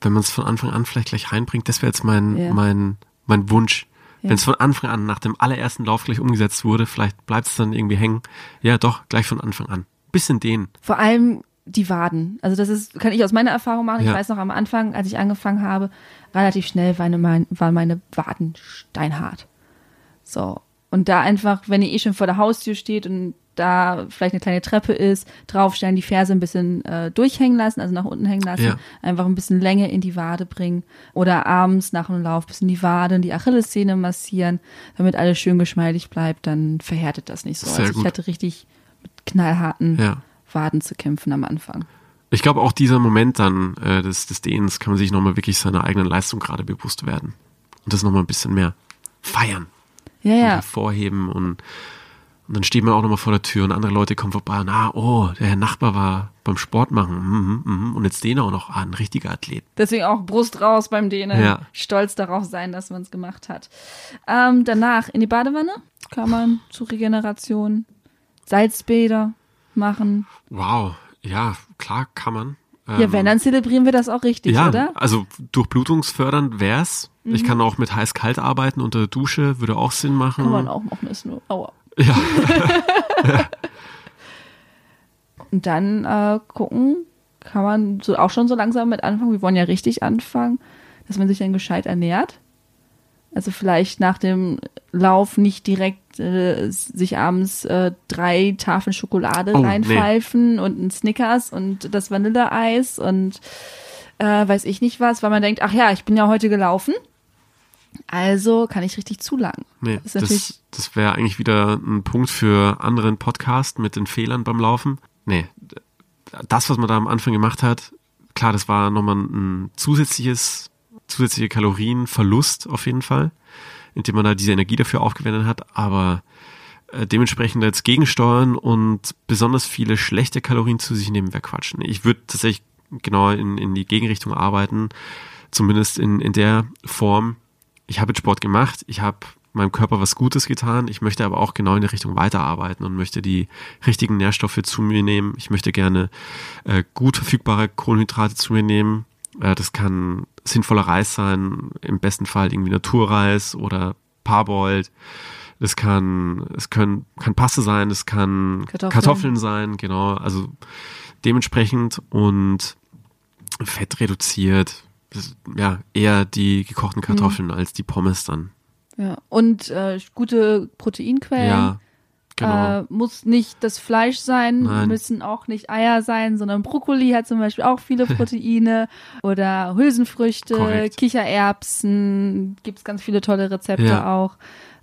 wenn man es von Anfang an vielleicht gleich reinbringt, das wäre jetzt mein, Ja. mein, mein Wunsch. Ja. Wenn es von Anfang an nach dem allerersten Lauf gleich umgesetzt wurde, vielleicht bleibt es dann irgendwie hängen. Ja, doch, gleich von Anfang an. Bisschen dehnen. Vor allem die Waden. Also das ist, kann ich aus meiner Erfahrung machen. Ich Ja. weiß noch am Anfang, als ich angefangen habe, relativ schnell waren meine, waren meine Waden steinhart. So. Und da einfach, wenn ihr eh schon vor der Haustür steht und da vielleicht eine kleine Treppe ist, draufstellen, die Ferse ein bisschen äh, durchhängen lassen, also nach unten hängen lassen, Ja. einfach ein bisschen Länge in die Wade bringen oder abends nach dem Lauf ein bisschen die Wade und die Achillessehne massieren, damit alles schön geschmeidig bleibt, dann verhärtet das nicht so. Sehr also ich gut. hatte richtig mit knallharten Ja. Waden zu kämpfen am Anfang. Ich glaube, auch dieser Moment dann äh, des, des Dehnens kann man sich nochmal wirklich seiner eigenen Leistung gerade bewusst werden. Und das nochmal ein bisschen mehr feiern. Ja, und ja. hervorheben und, und dann steht man auch nochmal vor der Tür und andere Leute kommen vorbei und ah, oh, der Herr Nachbar war beim Sport machen mhm, mhm, und jetzt den auch noch, ah, ein richtiger Athlet. Deswegen auch Brust raus beim Dehnen. Ja. Stolz darauf sein, dass man es gemacht hat. Ähm, danach in die Badewanne kann man zur Regeneration Salzbäder machen. Wow, ja, klar kann man. Ja, Ähm, wenn, dann zelebrieren wir das auch richtig, ja, oder? also durchblutungsfördernd wär's. Ich kann auch mit heiß-kalt arbeiten unter der Dusche, würde auch Sinn machen. Kann man auch machen, ist nur, aua. Ja, <laughs> Und dann äh, gucken, kann man so auch schon so langsam mit anfangen. Wir wollen ja richtig anfangen, dass man sich dann gescheit ernährt. Also vielleicht nach dem Lauf nicht direkt äh, sich abends äh, drei Tafeln Schokolade Oh, nee. reinpfeifen und ein Snickers und das Vanilleeis und äh, weiß ich nicht was, weil man denkt, ach ja, ich bin ja heute gelaufen. Also kann ich richtig zulangen. nee, natürlich- das, das wäre eigentlich wieder ein Punkt für anderen Podcast mit den Fehlern beim Laufen. Nee, das, was man da am Anfang gemacht hat, klar, das war nochmal ein zusätzliches, zusätzliche Kalorienverlust auf jeden Fall, indem man da diese Energie dafür aufgewendet hat, aber äh, dementsprechend jetzt gegensteuern und besonders viele schlechte Kalorien zu sich nehmen, wäre Quatsch. Nee, Ich würde tatsächlich genau in, in die Gegenrichtung arbeiten, zumindest in, in der Form. Ich habe jetzt Sport gemacht, ich habe meinem Körper was Gutes getan, ich möchte aber auch genau in die Richtung weiterarbeiten und möchte die richtigen Nährstoffe zu mir nehmen. Ich möchte gerne äh, gut verfügbare Kohlenhydrate zu mir nehmen. Äh, das kann sinnvoller Reis sein, im besten Fall irgendwie Naturreis oder Parboiled. Das kann, es können, kann Paste sein, es kann Kartoffeln. Kartoffeln. sein, genau. Also dementsprechend und Fett reduziert. Ja, eher die gekochten Kartoffeln als die Pommes dann. Ja. Und äh, gute Proteinquellen. Ja, Genau. Äh, muss nicht das Fleisch sein, Nein. müssen auch nicht Eier sein, sondern Brokkoli hat zum Beispiel auch viele <laughs> Proteine oder Hülsenfrüchte, Korrekt. Kichererbsen, gibt's ganz viele tolle Rezepte Ja. auch,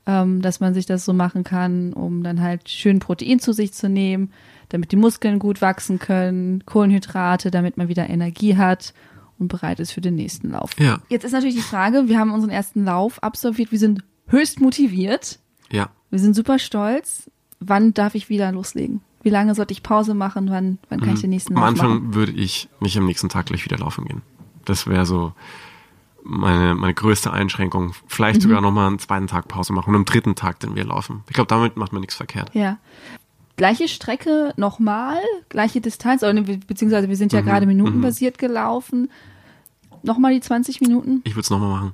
ähm, dass man sich das so machen kann, um dann halt schön Protein zu sich zu nehmen, damit die Muskeln gut wachsen können, Kohlenhydrate, damit man wieder Energie hat und bereit ist für den nächsten Lauf. Ja, Jetzt ist natürlich die Frage, wir haben unseren ersten Lauf absolviert, wir sind höchst motiviert, ja. wir sind super stolz. Wann darf ich wieder loslegen? Wie lange sollte ich Pause machen? Wann, wann kann ich den nächsten Mhm. Am Lauf Anfang machen? würde ich nicht am nächsten Tag gleich wieder laufen gehen. Das wäre so meine, meine größte Einschränkung. Mhm. Vielleicht sogar nochmal einen zweiten Tag Pause machen und am dritten Tag dann wieder laufen. Ich glaube, damit macht man nichts verkehrt. Ja. Gleiche Strecke nochmal, gleiche Distanz, beziehungsweise wir sind ja Mhm, gerade minutenbasiert gelaufen. Nochmal die 20 Minuten? Ich würde es nochmal machen.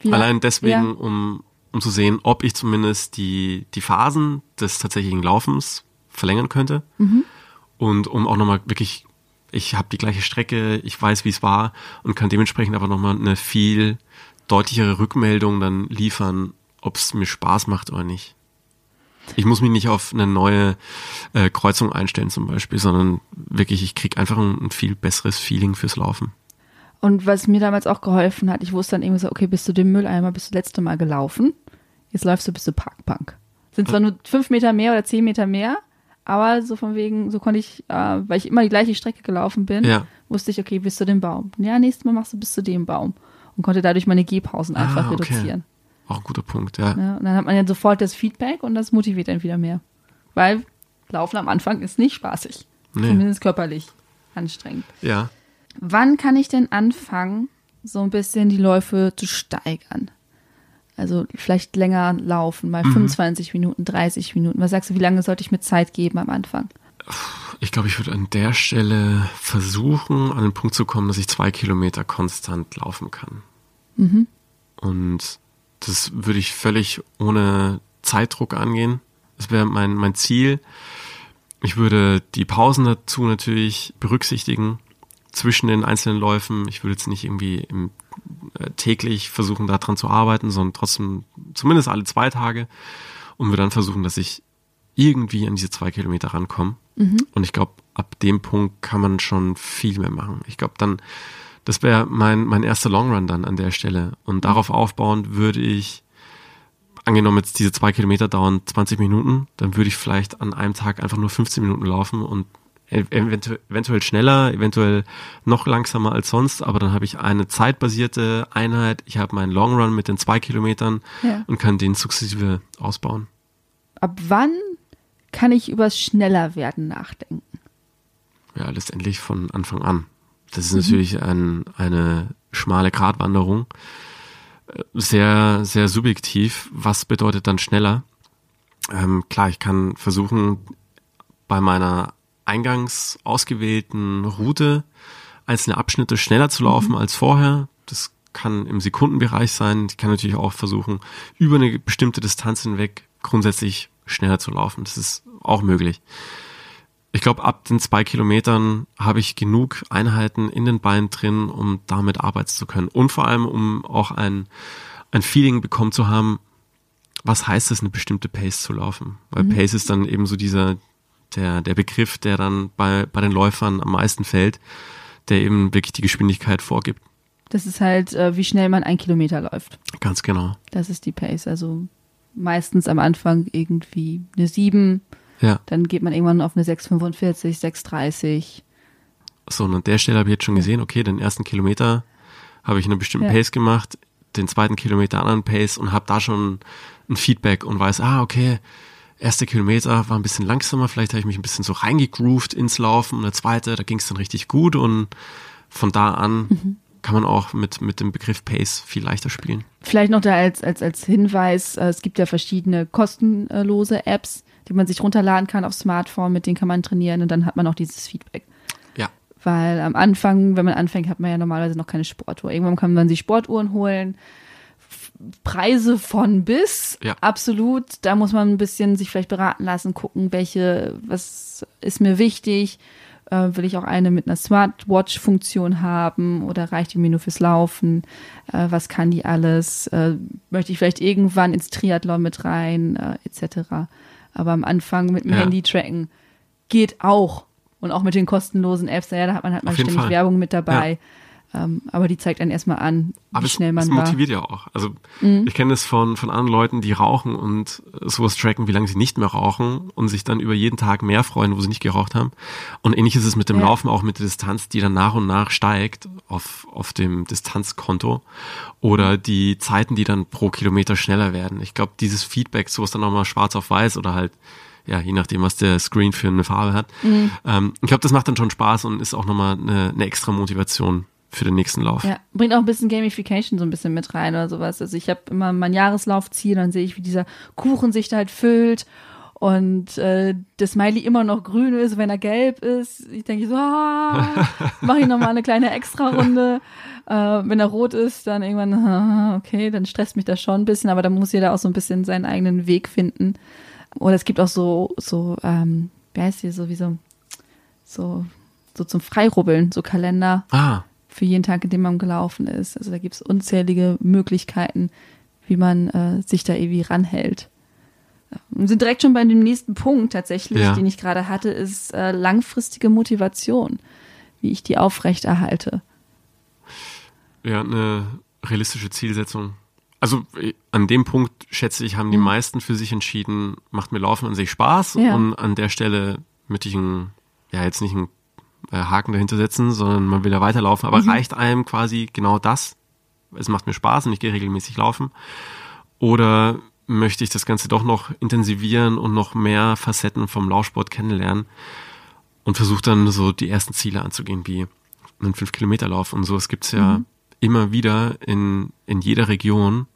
Wie Allein deswegen, Ja. um, um zu sehen, ob ich zumindest die, die Phasen des tatsächlichen Laufens verlängern könnte. Mhm. Und um auch nochmal wirklich, ich habe die gleiche Strecke, ich weiß, wie es war und kann dementsprechend aber nochmal eine viel deutlichere Rückmeldung dann liefern, ob es mir Spaß macht oder nicht. Ich muss mich nicht auf eine neue äh, Kreuzung einstellen zum Beispiel, sondern wirklich, ich krieg einfach ein, ein viel besseres Feeling fürs Laufen. Und was mir damals auch geholfen hat, ich wusste dann irgendwie so, okay, bist du dem Mülleimer, bist du letzte Mal gelaufen, jetzt läufst du bis zur Parkbank. Sind zwar nur fünf Meter mehr oder zehn Meter mehr, aber so von wegen, so konnte ich, äh, weil ich immer die gleiche Strecke gelaufen bin, Ja. wusste ich, okay, bis zu dem Baum. Ja, nächstes Mal machst du bis zu dem Baum. Und konnte dadurch meine Gehpausen einfach Ah, okay. reduzieren. Auch ein guter Punkt, ja. Ja, und dann hat man ja sofort das Feedback und das motiviert dann wieder mehr. Weil Laufen am Anfang ist nicht spaßig. Nee. Zumindest körperlich anstrengend. Ja. Wann kann ich denn anfangen, so ein bisschen die Läufe zu steigern? Also vielleicht länger laufen, mal 25 Minuten, 30 Minuten. Was sagst du, wie lange sollte ich mir Zeit geben am Anfang? Ich glaube, ich würde an der Stelle versuchen, an den Punkt zu kommen, dass ich zwei Kilometer konstant laufen kann. Und das würde ich völlig ohne Zeitdruck angehen. Das wäre mein, mein Ziel. Ich würde die Pausen dazu natürlich berücksichtigen zwischen den einzelnen Läufen. Ich würde jetzt nicht irgendwie im, äh, täglich versuchen, daran zu arbeiten, sondern trotzdem zumindest alle zwei Tage und würde dann versuchen, dass ich irgendwie an diese zwei Kilometer rankomme. Und ich glaube, ab dem Punkt kann man schon viel mehr machen. Ich glaube, dann, das wäre mein, mein erster Longrun dann an der Stelle. Und darauf aufbauend würde ich, angenommen jetzt diese zwei Kilometer dauern 20 Minuten, dann würde ich vielleicht an einem Tag einfach nur 15 Minuten laufen und eventuell schneller, eventuell noch langsamer als sonst, aber dann habe ich eine zeitbasierte Einheit. Ich habe meinen Long Run mit den zwei Kilometern Ja. und kann den sukzessive ausbauen. Ab wann kann ich übers Schnellerwerden nachdenken? Ja, letztendlich von Anfang an. Das ist natürlich ein, eine schmale Gratwanderung. Sehr, sehr subjektiv. Was bedeutet dann schneller? Ähm, klar, ich kann versuchen, bei meiner eingangs ausgewählten Route einzelne Abschnitte schneller zu laufen als vorher. Das kann im Sekundenbereich sein. Ich kann natürlich auch versuchen, über eine bestimmte Distanz hinweg grundsätzlich schneller zu laufen. Das ist auch möglich. Ich glaube, ab den zwei Kilometern habe ich genug Einheiten in den Beinen drin, um damit arbeiten zu können. Und vor allem, um auch ein, ein Feeling bekommen zu haben, was heißt es, eine bestimmte Pace zu laufen? Weil Pace ist dann eben so dieser, der, der Begriff, der dann bei, bei den Läufern am meisten fällt, der eben wirklich die Geschwindigkeit vorgibt. Das ist halt, äh, wie schnell man ein Kilometer läuft. Ganz genau. Das ist die Pace. Also meistens am Anfang irgendwie eine 7, Ja. dann geht man irgendwann auf eine 6,45, 6,30. So, und an der Stelle habe ich jetzt schon gesehen, okay, den ersten Kilometer habe ich eine bestimmte Ja. Pace gemacht, den zweiten Kilometer anderen Pace und habe da schon ein Feedback und weiß, ah, okay, erster Kilometer war ein bisschen langsamer, vielleicht habe ich mich ein bisschen so reingegroovt ins Laufen und der zweite, da ging es dann richtig gut und von da an Mhm. kann man auch mit, mit dem Begriff Pace viel leichter spielen. Vielleicht noch da als, als, als Hinweis, äh, es gibt ja verschiedene kostenlose Apps, die man sich runterladen kann auf Smartphone, mit denen kann man trainieren und dann hat man auch dieses Feedback. Ja, Weil am Anfang, wenn man anfängt, hat man ja normalerweise noch keine Sportuhr. Irgendwann kann man sich Sportuhren holen. Preise von bis, Ja. absolut. Da muss man ein bisschen sich vielleicht beraten lassen, gucken, welche, was ist mir wichtig. Äh, will ich auch eine mit einer Smartwatch-Funktion haben oder reicht die mir nur fürs Laufen? Äh, was kann die alles? Äh, möchte ich vielleicht irgendwann ins Triathlon mit rein, äh, etc. Aber am Anfang mit dem Ja. Handy tracken geht auch. Und auch mit den kostenlosen Apps, ja, da hat man halt mal Auf ständig Fall. Werbung mit dabei. Ähm, aber die zeigt einen erstmal an, wie Aber es, schnell man es war. Mhm. motiviert ja auch. Also ich kenne es von, von anderen Leuten, die rauchen und sowas tracken, wie lange sie nicht mehr rauchen und sich dann über jeden Tag mehr freuen, wo sie nicht geraucht haben. Und ähnlich ist es mit dem Ja. Laufen auch mit der Distanz, die dann nach und nach steigt auf, auf dem Distanzkonto oder die Zeiten, die dann pro Kilometer schneller werden. Ich glaube, dieses Feedback, sowas dann nochmal schwarz auf weiß oder halt ja, je nachdem, was der Screen für eine Farbe hat. Mhm. Ähm, ich glaube, das macht dann schon Spaß und ist auch nochmal eine, eine extra Motivation für den nächsten Lauf. Ja, bringt auch ein bisschen Gamification so ein bisschen mit rein oder sowas. Also ich habe immer mein Jahreslaufziel, dann sehe ich, wie dieser Kuchen sich da halt füllt und äh, das Smiley immer noch grün ist, wenn er gelb ist. Ich denke so, ah, <laughs> mache ich nochmal eine kleine Extra-Runde. Äh, wenn er rot ist, dann irgendwann, ah, okay, dann stresst mich das schon ein bisschen, aber dann muss jeder auch so ein bisschen seinen eigenen Weg finden. Oder es gibt auch so, so, ähm, wie heißt die, so wie so, so, so zum Freirubbeln, so Kalender Ah, für jeden Tag, in dem man gelaufen ist. Also da gibt es unzählige Möglichkeiten, wie man äh, sich da irgendwie ranhält. Wir sind direkt schon bei dem nächsten Punkt tatsächlich, Ja. den ich gerade hatte, ist äh, langfristige Motivation, wie ich die aufrechterhalte. ja, eine realistische Zielsetzung. Also äh, an dem Punkt, schätze ich, haben die meisten für sich entschieden, macht mir Laufen an sich Spaß Ja. und an der Stelle möchte ich einen, ja jetzt nicht einen äh, Haken dahinter setzen, sondern man will ja weiterlaufen, aber reicht einem quasi genau das? Es macht mir Spaß und ich gehe regelmäßig laufen. Oder möchte ich das Ganze doch noch intensivieren und noch mehr Facetten vom Laufsport kennenlernen und versuche dann so die ersten Ziele anzugehen, wie einen 5-Kilometer-Lauf und so. Es gibt's ja immer wieder in, in jeder Region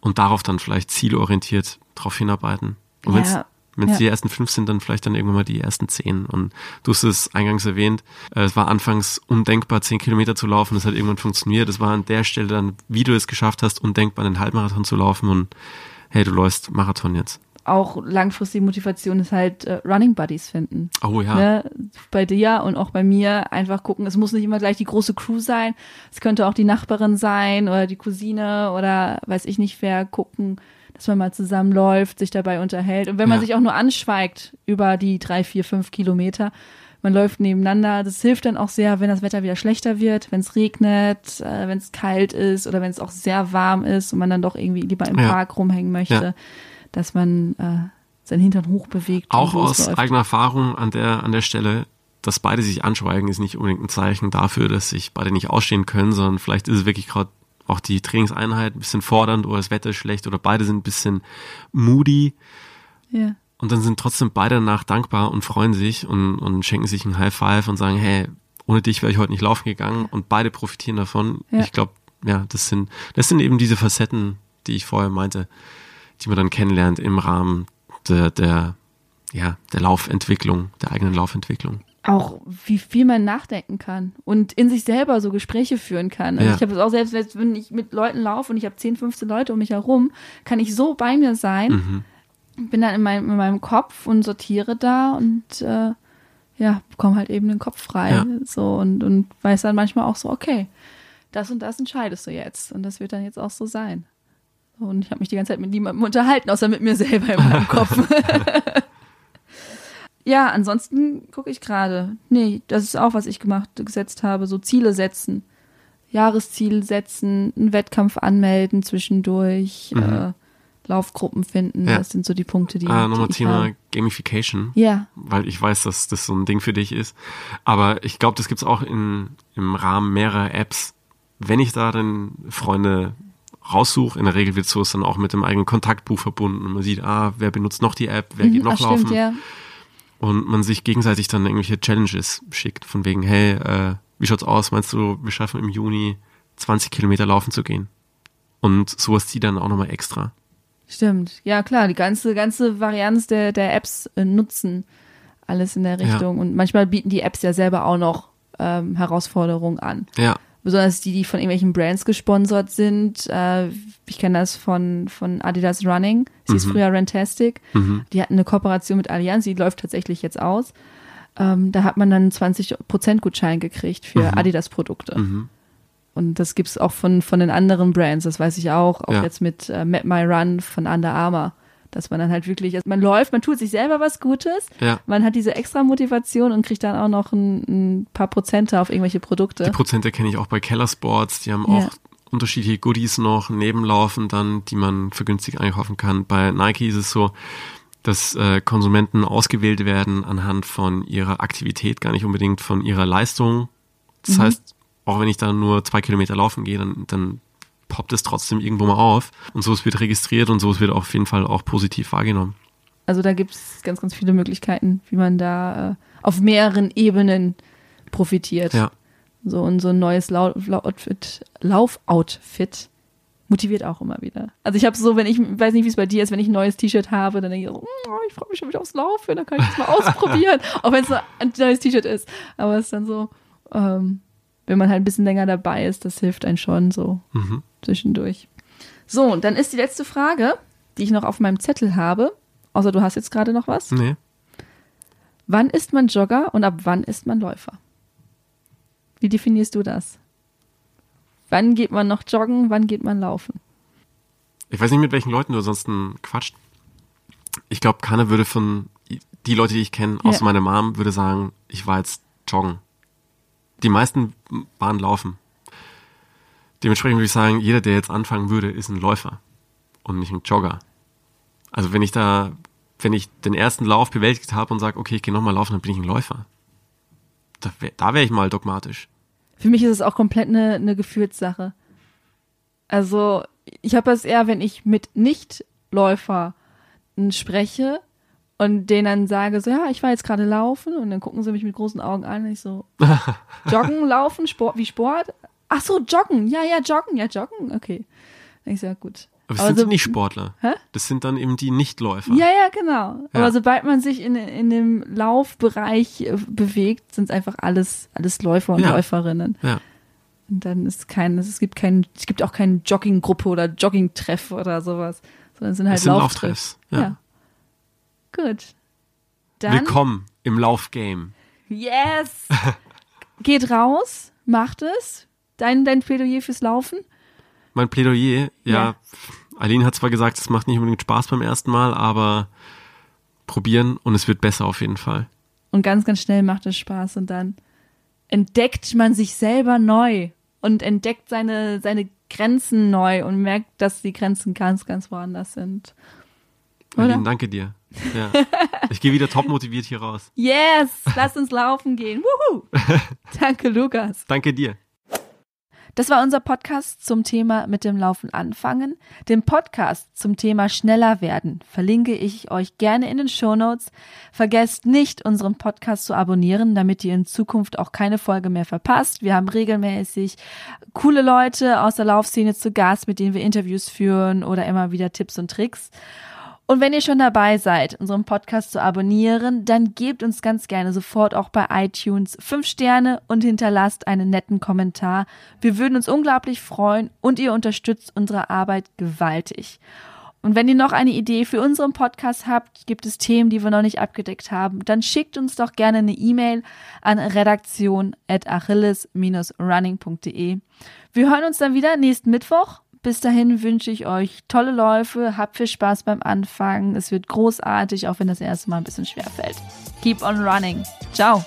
und darauf dann vielleicht zielorientiert drauf hinarbeiten. Und wenn's Ja, wenn es ja. die ersten fünf sind, dann vielleicht dann irgendwann mal die ersten zehn. Und du hast es eingangs erwähnt, äh, es war anfangs undenkbar, zehn Kilometer zu laufen. Das hat irgendwann funktioniert. Es war an der Stelle dann, wie du es geschafft hast, undenkbar, einen Halbmarathon zu laufen. Und hey, du läufst Marathon jetzt. Auch langfristige Motivation ist halt äh, Running Buddies finden. Oh ja. Ne? Bei dir und auch bei mir einfach gucken, es muss nicht immer gleich die große Crew sein. Es könnte auch die Nachbarin sein oder die Cousine oder weiß ich nicht wer gucken, dass man mal zusammenläuft, sich dabei unterhält. Und wenn man Ja. sich auch nur anschweigt über die drei, vier, fünf Kilometer, man läuft nebeneinander. Das hilft dann auch sehr, wenn das Wetter wieder schlechter wird, wenn es regnet, äh, wenn es kalt ist oder wenn es auch sehr warm ist und man dann doch irgendwie lieber im Ja. Park rumhängen möchte, Ja. dass man äh, seinen Hintern hochbewegt. Auch aus eigener Erfahrung an der, an der Stelle, dass beide sich anschweigen, ist nicht unbedingt ein Zeichen dafür, dass sich beide nicht ausstehen können, sondern vielleicht ist es wirklich gerade auch die Trainingseinheit ein bisschen fordernd oder das Wetter ist schlecht oder beide sind ein bisschen moody Ja. und dann sind trotzdem beide danach dankbar und freuen sich und, und schenken sich ein High Five und sagen, hey, ohne dich wäre ich heute nicht laufen gegangen und beide profitieren davon. Ja. Ich glaube, ja, das sind, das sind eben diese Facetten, die ich vorher meinte, die man dann kennenlernt im Rahmen der, der, ja, der Laufentwicklung, der eigenen Laufentwicklung. Auch wie viel man nachdenken kann und in sich selber so Gespräche führen kann. Also Ja. ich habe es auch selbst, wenn ich mit Leuten laufe und ich habe 10, 15 Leute um mich herum, kann ich so bei mir sein, Mhm. bin dann in meinem, in meinem Kopf und sortiere da und äh, ja, bekomme halt eben den Kopf frei. Ja. So und, und weiß dann manchmal auch so, okay, das und das entscheidest du jetzt. Und das wird dann jetzt auch so sein. Und ich habe mich die ganze Zeit mit niemandem unterhalten, außer mit mir selber in meinem <laughs> Kopf. Ja, ansonsten gucke ich gerade. Nee, das ist auch, was ich gemacht, gesetzt habe. So Ziele setzen. Jahresziel setzen, einen Wettkampf anmelden zwischendurch, äh, Laufgruppen finden. Mhm. Ja. Das sind so die Punkte, die, Ah, nochmal Thema. Gamification. Ja, weil ich weiß, dass das so ein Ding für dich ist. Aber ich glaube, das gibt's auch in, im Rahmen mehrerer Apps. Wenn ich da dann Freunde raussuche, in der Regel wird so dann auch mit dem eigenen Kontaktbuch verbunden. Und man sieht, ah, wer benutzt noch die App, wer geht noch Ach, laufen. stimmt, ja. Und man sich gegenseitig dann irgendwelche Challenges schickt, von wegen, hey, äh, wie schaut's aus? Meinst du, wir schaffen im Juni 20 Kilometer laufen zu gehen? Und sowas zieht dann auch nochmal extra. Stimmt. Ja, klar, die ganze, ganze Varianz der, der Apps äh, nutzen alles in der Ja. Richtung. Und manchmal bieten die Apps ja selber auch noch ähm, Herausforderungen an. Ja, besonders die, die von irgendwelchen Brands gesponsert sind. Äh, ich kenne das von, von Adidas Running. Sie Mhm. ist früher Rantastic. Die hatten eine Kooperation mit Allianz, die läuft tatsächlich jetzt aus. Ähm, da hat man dann einen 20% Gutschein gekriegt für Mhm. Adidas-Produkte. Und das gibt's auch von, von den anderen Brands, das weiß ich auch. Auch Ja. jetzt mit äh, Map My Run von Under Armour. Dass man dann halt wirklich, also man läuft, man tut sich selber was Gutes, Ja. man hat diese extra Motivation und kriegt dann auch noch ein, ein paar Prozente auf irgendwelche Produkte. Die Prozente kenne ich auch bei Keller Sports. Die haben Ja. auch unterschiedliche Goodies noch nebenlaufen dann, die man für günstig einkaufen kann. Bei Nike ist es so, dass äh, Konsumenten ausgewählt werden anhand von ihrer Aktivität, gar nicht unbedingt von ihrer Leistung. Das Mhm. heißt, auch wenn ich da nur zwei Kilometer laufen gehe, dann, dann poppt es trotzdem irgendwo mal auf. Und so es wird registriert und so es wird auf jeden Fall auch positiv wahrgenommen. Also da gibt es ganz, ganz viele Möglichkeiten, wie man da äh, auf mehreren Ebenen profitiert. Ja. So und so ein neues Lau Laufoutfit, Laufoutfit motiviert auch immer wieder. Also ich habe so, wenn ich weiß nicht, wie es bei dir ist, wenn ich ein neues T-Shirt habe, dann denke ich so, "Oh, ich freue mich schon wieder aufs Laufen, dann kann ich das mal <laughs> ausprobieren, auch wenn es ein neues T-Shirt ist. Aber es ist dann so, ähm, wenn man halt ein bisschen länger dabei ist, das hilft einem schon so Mhm. Zwischendurch. So, und dann ist die letzte Frage, die ich noch auf meinem Zettel habe, außer du hast jetzt gerade noch was. Nee. Wann ist man Jogger und ab wann ist man Läufer? Wie definierst du das? Wann geht man noch joggen, wann geht man laufen? Ich weiß nicht, mit welchen Leuten du ansonsten quatscht. Ich glaube, keiner würde von, die Leute, die ich kenne, außer Ja. meine Mom, würde sagen, ich war jetzt joggen. Die meisten waren laufen. Dementsprechend würde ich sagen, jeder, der jetzt anfangen würde, ist ein Läufer und nicht ein Jogger. Also wenn ich da, wenn ich den ersten Lauf bewältigt habe und sage, okay, ich gehe nochmal laufen, dann bin ich ein Läufer. Da wäre wär ich mal dogmatisch. Für mich ist es auch komplett eine, eine Gefühlssache. Also ich habe es eher, wenn ich mit Nichtläufern spreche und denen dann sage, so ja, ich war jetzt gerade laufen und dann gucken sie mich mit großen Augen an und ich so, <laughs> joggen, laufen, Sport, wie Sport? Ach so, joggen, ja, ja, joggen, ja, joggen, okay. Ich ja gut. Aber das sind so- die Nicht-Sportler. Hä? Das sind dann eben die Nichtläufer. Ja, ja, genau. Ja. Aber sobald man sich in, in dem Laufbereich äh, bewegt, sind es einfach alles, alles Läufer und Ja. Läuferinnen. Ja. Und dann ist kein, es gibt kein, es gibt auch keine Jogginggruppe oder Joggingtreff oder sowas, sondern es sind halt Das sind Lauftreffs. Lauftreffs. Ja. Gut. Dann, Willkommen im Laufgame. yes! <laughs> Geht raus, macht es. Dein, dein Plädoyer fürs Laufen. Mein Plädoyer, ja, Ja. Aline hat zwar gesagt, es macht nicht unbedingt Spaß beim ersten Mal, aber probieren und es wird besser auf jeden Fall. Und ganz, ganz schnell macht es Spaß und dann entdeckt man sich selber neu und entdeckt seine, seine Grenzen neu und merkt, dass die Grenzen ganz, ganz woanders sind. Oder? Aline, danke dir. Ja. Ich gehe wieder top motiviert hier raus. Yes, lass uns laufen gehen. Wuhu. <laughs> Danke, Lukas. Danke dir. Das war unser Podcast zum Thema mit dem Laufen anfangen. Den Podcast zum Thema schneller werden verlinke ich euch gerne in den Shownotes. Vergesst nicht, unseren Podcast zu abonnieren, damit ihr in Zukunft auch keine Folge mehr verpasst. Wir haben regelmäßig coole Leute aus der Laufszene zu Gast, mit denen wir Interviews führen oder immer wieder Tipps und Tricks. Und wenn ihr schon dabei seid, unseren Podcast zu abonnieren, dann gebt uns ganz gerne sofort auch bei iTunes fünf Sterne und hinterlasst einen netten Kommentar. Wir würden uns unglaublich freuen und ihr unterstützt unsere Arbeit gewaltig. Und wenn ihr noch eine Idee für unseren Podcast habt, gibt es Themen, die wir noch nicht abgedeckt haben, dann schickt uns doch gerne eine E-Mail an redaktion.achilles-running.de. Wir hören uns dann wieder nächsten Mittwoch. Bis dahin wünsche ich euch tolle Läufe, habt viel Spaß beim Anfangen. Es wird großartig, auch wenn das erste Mal ein bisschen schwer fällt. Keep on running. Ciao.